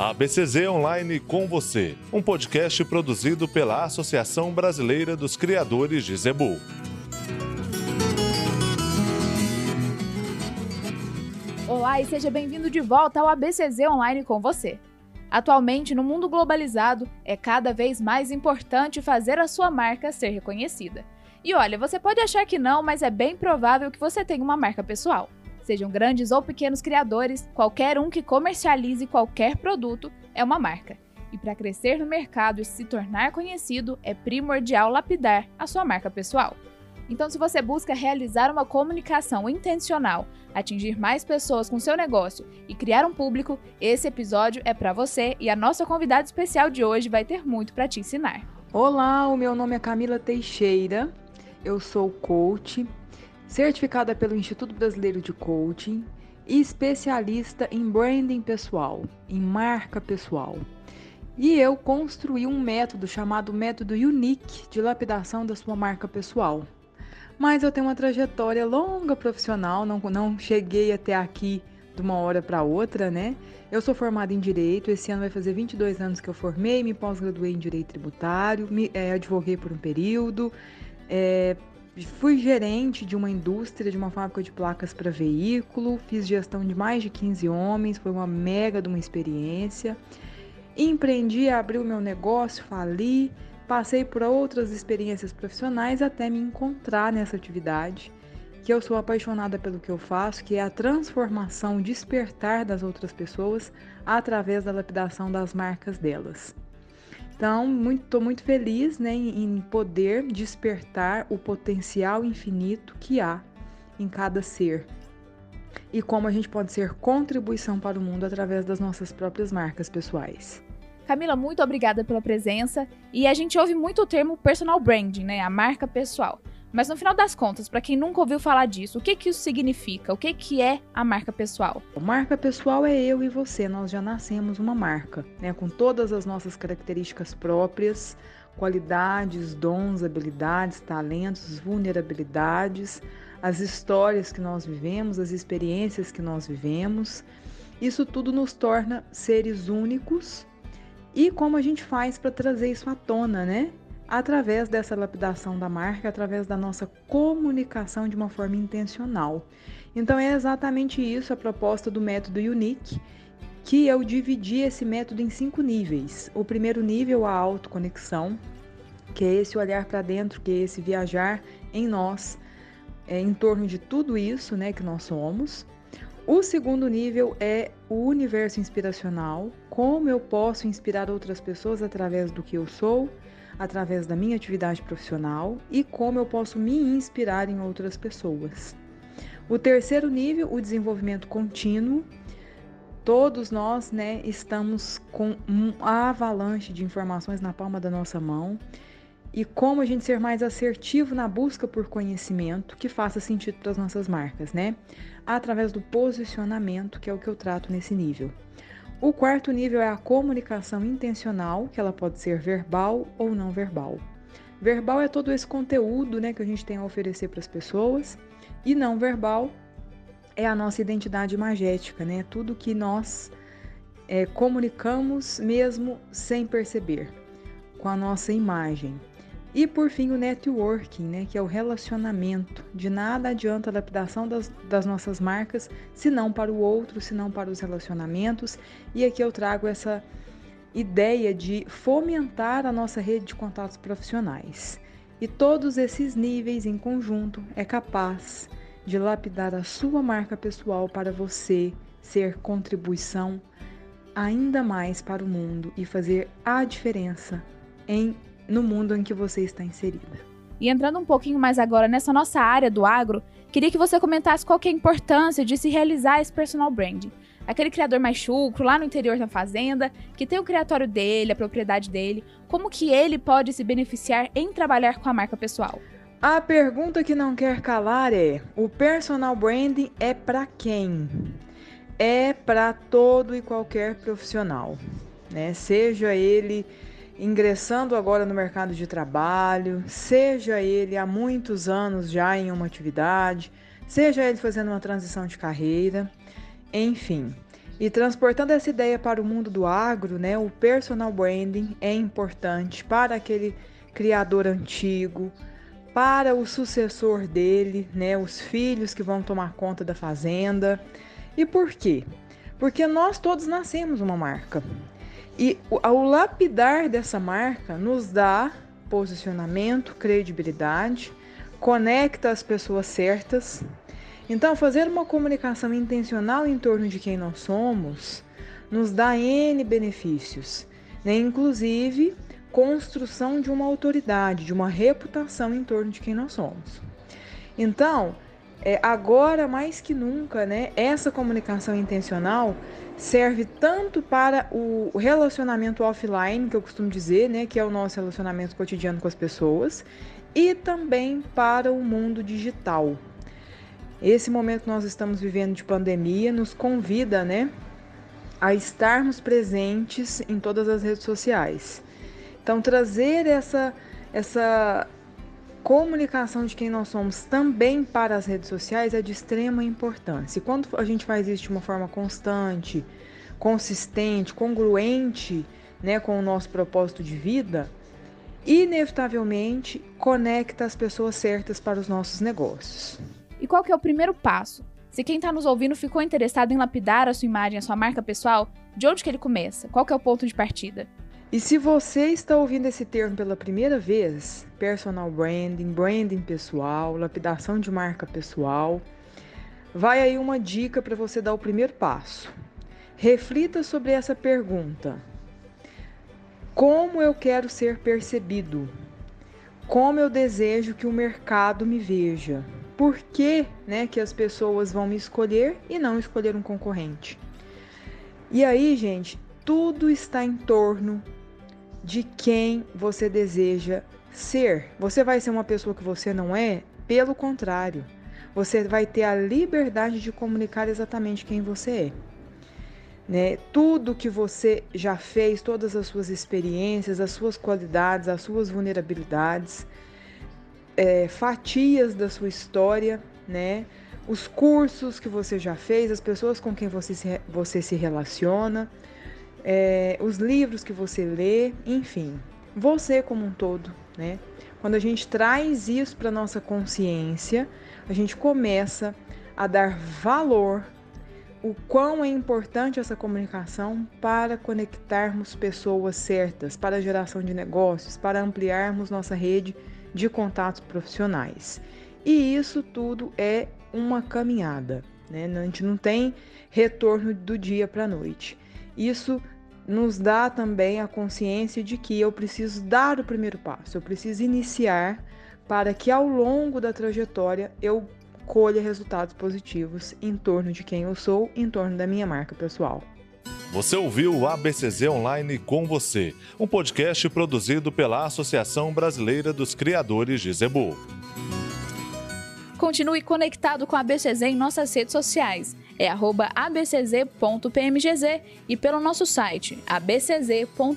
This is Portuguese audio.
A BCZ Online com você, um podcast produzido pela Associação Brasileira dos Criadores de Zebu. Olá e seja bem-vindo de volta ao ABCZ Online com você. Atualmente, no mundo globalizado, é cada vez mais importante fazer a sua marca ser reconhecida. E olha, você pode achar que não, mas é bem provável que você tenha uma marca pessoal. Sejam grandes ou pequenos criadores, qualquer um que comercialize qualquer produto é uma marca. E para crescer no mercado e se tornar conhecido, é primordial lapidar a sua marca pessoal. Então, se você busca realizar uma comunicação intencional, atingir mais pessoas com seu negócio e criar um público, esse episódio é para você e a nossa convidada especial de hoje vai ter muito para te ensinar. Olá, o meu nome é Camila Teixeira, eu sou coach, certificada pelo Instituto Brasileiro de Coaching e especialista em branding pessoal, em marca pessoal. E eu construí um método chamado método Unique de lapidação da sua marca pessoal. Mas eu tenho uma trajetória longa profissional, não, não cheguei até aqui de uma hora para outra, né? Eu sou formada em Direito, esse ano vai fazer 22 anos que eu formei, me pós-graduei em Direito Tributário, me, é, advoguei por um período, é, Fui gerente de uma indústria, de uma fábrica de placas para veículo, fiz gestão de mais de 15 homens, foi uma mega de uma experiência. Empreendi, abri o meu negócio, fali, passei por outras experiências profissionais até me encontrar nessa atividade, que eu sou apaixonada pelo que eu faço, que é a transformação, despertar das outras pessoas através da lapidação das marcas delas. Então, estou muito, muito feliz né, em poder despertar o potencial infinito que há em cada ser e como a gente pode ser contribuição para o mundo através das nossas próprias marcas pessoais. Camila, muito obrigada pela presença. E a gente ouve muito o termo personal branding, né? A marca pessoal. Mas no final das contas, para quem nunca ouviu falar disso, o que, que isso significa? O que, que é a marca pessoal? A marca pessoal é eu e você, nós já nascemos uma marca, né? com todas as nossas características próprias, qualidades, dons, habilidades, talentos, vulnerabilidades, as histórias que nós vivemos, as experiências que nós vivemos. Isso tudo nos torna seres únicos. E como a gente faz para trazer isso à tona, né? Através dessa lapidação da marca, através da nossa comunicação de uma forma intencional. Então é exatamente isso a proposta do método Unique, que eu dividi esse método em cinco níveis. O primeiro nível, a autoconexão, que é esse olhar para dentro, que é esse viajar em nós, é, em torno de tudo isso né, que nós somos. O segundo nível é o universo inspiracional, como eu posso inspirar outras pessoas através do que eu sou através da minha atividade profissional e como eu posso me inspirar em outras pessoas. O terceiro nível, o desenvolvimento contínuo. Todos nós, né, estamos com um avalanche de informações na palma da nossa mão e como a gente ser mais assertivo na busca por conhecimento que faça sentido para as nossas marcas, né? Através do posicionamento, que é o que eu trato nesse nível. O quarto nível é a comunicação intencional, que ela pode ser verbal ou não verbal. Verbal é todo esse conteúdo né, que a gente tem a oferecer para as pessoas, e não verbal é a nossa identidade magética, né? Tudo que nós é, comunicamos mesmo sem perceber, com a nossa imagem. E por fim, o networking, né, que é o relacionamento. De nada adianta a lapidação das, das nossas marcas se não para o outro, se não para os relacionamentos. E aqui eu trago essa ideia de fomentar a nossa rede de contatos profissionais. E todos esses níveis em conjunto é capaz de lapidar a sua marca pessoal para você ser contribuição ainda mais para o mundo e fazer a diferença em no mundo em que você está inserida. E entrando um pouquinho mais agora nessa nossa área do agro, queria que você comentasse qual que é a importância de se realizar esse personal branding. Aquele criador mais chucro, lá no interior da fazenda, que tem o criatório dele, a propriedade dele, como que ele pode se beneficiar em trabalhar com a marca pessoal? A pergunta que não quer calar é: o personal branding é para quem? É para todo e qualquer profissional, né? Seja ele ingressando agora no mercado de trabalho, seja ele há muitos anos já em uma atividade, seja ele fazendo uma transição de carreira, enfim. E transportando essa ideia para o mundo do agro, né, o personal branding é importante para aquele criador antigo, para o sucessor dele, né, os filhos que vão tomar conta da fazenda. E por quê? Porque nós todos nascemos uma marca. E o lapidar dessa marca nos dá posicionamento, credibilidade, conecta as pessoas certas. Então, fazer uma comunicação intencional em torno de quem nós somos nos dá N benefícios, né? inclusive construção de uma autoridade, de uma reputação em torno de quem nós somos. Então, é, agora mais que nunca, né, essa comunicação intencional serve tanto para o relacionamento offline, que eu costumo dizer, né, que é o nosso relacionamento cotidiano com as pessoas, e também para o mundo digital. Esse momento que nós estamos vivendo de pandemia nos convida, né, a estarmos presentes em todas as redes sociais. Então, trazer essa, essa comunicação de quem nós somos também para as redes sociais é de extrema importância. E quando a gente faz isso de uma forma constante, consistente, congruente né, com o nosso propósito de vida, inevitavelmente conecta as pessoas certas para os nossos negócios. E qual que é o primeiro passo? Se quem está nos ouvindo ficou interessado em lapidar a sua imagem, a sua marca pessoal, de onde que ele começa? Qual que é o ponto de partida? E se você está ouvindo esse termo pela primeira vez, personal branding, branding pessoal, lapidação de marca pessoal, vai aí uma dica para você dar o primeiro passo. Reflita sobre essa pergunta: Como eu quero ser percebido? Como eu desejo que o mercado me veja? Por que, né, que as pessoas vão me escolher e não escolher um concorrente? E aí, gente, tudo está em torno de quem você deseja ser. Você vai ser uma pessoa que você não é? Pelo contrário, você vai ter a liberdade de comunicar exatamente quem você é. Né? Tudo que você já fez, todas as suas experiências, as suas qualidades, as suas vulnerabilidades, é, fatias da sua história, né? Os cursos que você já fez, as pessoas com quem você se, você se relaciona, é, os livros que você lê, enfim, você como um todo, né? Quando a gente traz isso para nossa consciência, a gente começa a dar valor o quão é importante essa comunicação para conectarmos pessoas certas, para a geração de negócios, para ampliarmos nossa rede de contatos profissionais. E isso tudo é uma caminhada, né? A gente não tem retorno do dia para a noite. Isso nos dá também a consciência de que eu preciso dar o primeiro passo, eu preciso iniciar para que ao longo da trajetória eu colha resultados positivos em torno de quem eu sou, em torno da minha marca pessoal. Você ouviu o ABCZ Online com você, um podcast produzido pela Associação Brasileira dos Criadores de Zebu. Continue conectado com a ABCZ em nossas redes sociais é abcz.pmgz e pelo nosso site abcz.org.br.